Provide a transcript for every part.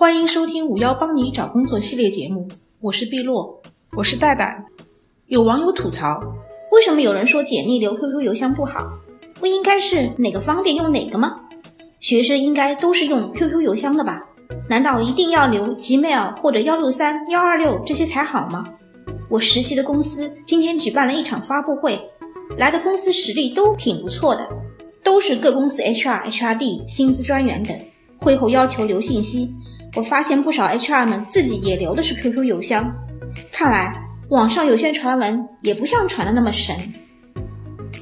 欢迎收听五幺帮你找工作系列节目，我是碧落，我是戴戴。有网友吐槽，为什么有人说简历留 QQ 邮箱不好？不应该是哪个方便用哪个吗？学生应该都是用 QQ 邮箱的吧？难道一定要留 Gmail 或者幺六三幺二六这些才好吗？我实习的公司今天举办了一场发布会，来的公司实力都挺不错的，都是各公司 HR、HRD、薪资专员等。会后要求留信息。我发现不少 HR 们自己也留的是 QQ 邮箱，看来网上有些传闻也不像传的那么神。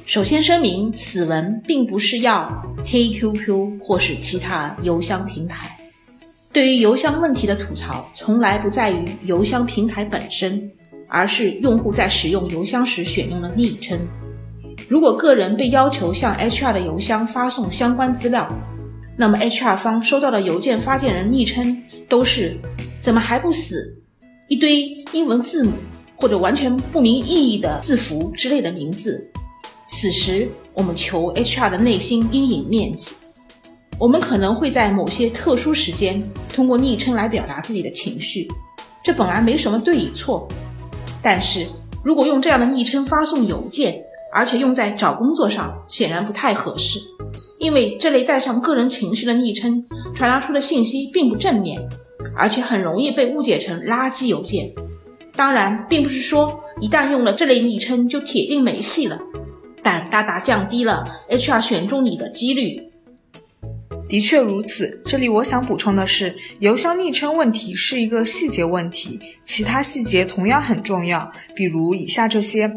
首先声明，此文并不是要黑 QQ 或是其他邮箱平台。对于邮箱问题的吐槽，从来不在于邮箱平台本身，而是用户在使用邮箱时选用的昵称。如果个人被要求向 HR 的邮箱发送相关资料，那么，HR 方收到的邮件发件人昵称都是“怎么还不死”一堆英文字母或者完全不明意义的字符之类的名字。此时，我们求 HR 的内心阴影面积。我们可能会在某些特殊时间通过昵称来表达自己的情绪，这本来没什么对与错。但是如果用这样的昵称发送邮件，而且用在找工作上，显然不太合适。因为这类带上个人情绪的昵称传达出的信息并不正面，而且很容易被误解成垃圾邮件。当然，并不是说一旦用了这类昵称就铁定没戏了，但大大降低了 HR 选中你的几率。的确如此。这里我想补充的是，邮箱昵称问题是一个细节问题，其他细节同样很重要。比如以下这些：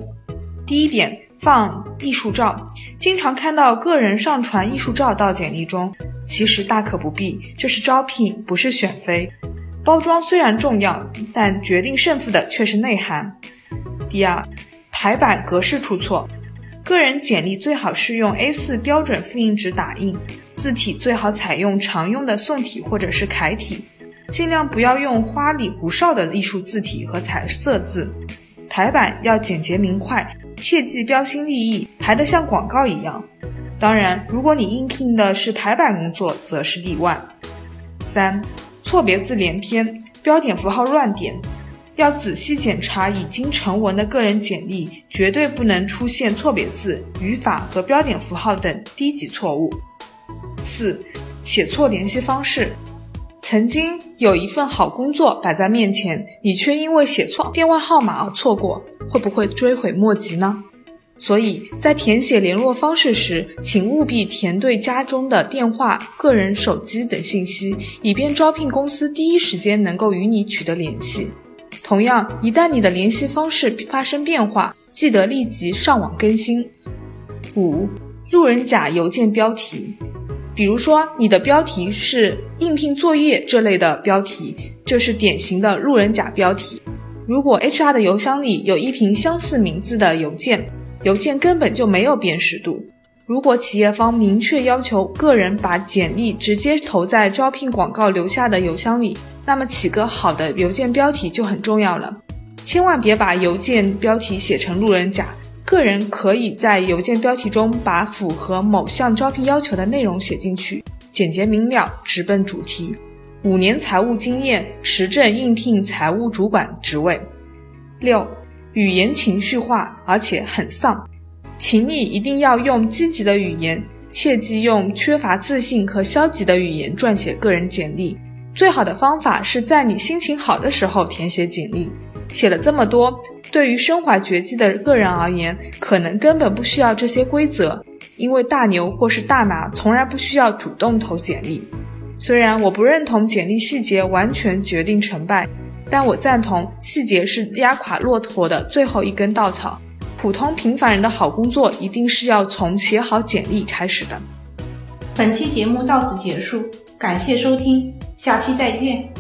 第一点。放艺术照，经常看到个人上传艺术照到简历中，其实大可不必，这是招聘，不是选妃。包装虽然重要，但决定胜负的却是内涵。第二，排版格式出错，个人简历最好是用 A4 标准复印纸打印，字体最好采用常用的宋体或者是楷体，尽量不要用花里胡哨的艺术字体和彩色字。排版要简洁明快。切忌标新立异，排得像广告一样。当然，如果你应聘的是排版工作，则是例外。三，错别字连篇，标点符号乱点，要仔细检查已经成文的个人简历，绝对不能出现错别字、语法和标点符号等低级错误。四，写错联系方式。曾经有一份好工作摆在面前，你却因为写错电话号码而错过，会不会追悔莫及呢？所以在填写联络方式时，请务必填对家中的电话、个人手机等信息，以便招聘公司第一时间能够与你取得联系。同样，一旦你的联系方式发生变化，记得立即上网更新。五，路人甲邮件标题。比如说，你的标题是应聘作业这类的标题，这是典型的路人甲标题。如果 HR 的邮箱里有一瓶相似名字的邮件，邮件根本就没有辨识度。如果企业方明确要求个人把简历直接投在招聘广告留下的邮箱里，那么起个好的邮件标题就很重要了。千万别把邮件标题写成路人甲。个人可以在邮件标题中把符合某项招聘要求的内容写进去，简洁明了，直奔主题。五年财务经验，持证应聘财务主管职位。六，语言情绪化，而且很丧，请你一定要用积极的语言，切忌用缺乏自信和消极的语言撰写个人简历。最好的方法是在你心情好的时候填写简历。写了这么多。对于身怀绝技的个人而言，可能根本不需要这些规则，因为大牛或是大拿从来不需要主动投简历。虽然我不认同简历细节完全决定成败，但我赞同细节是压垮骆驼的最后一根稻草。普通平凡人的好工作一定是要从写好简历开始的。本期节目到此结束，感谢收听，下期再见。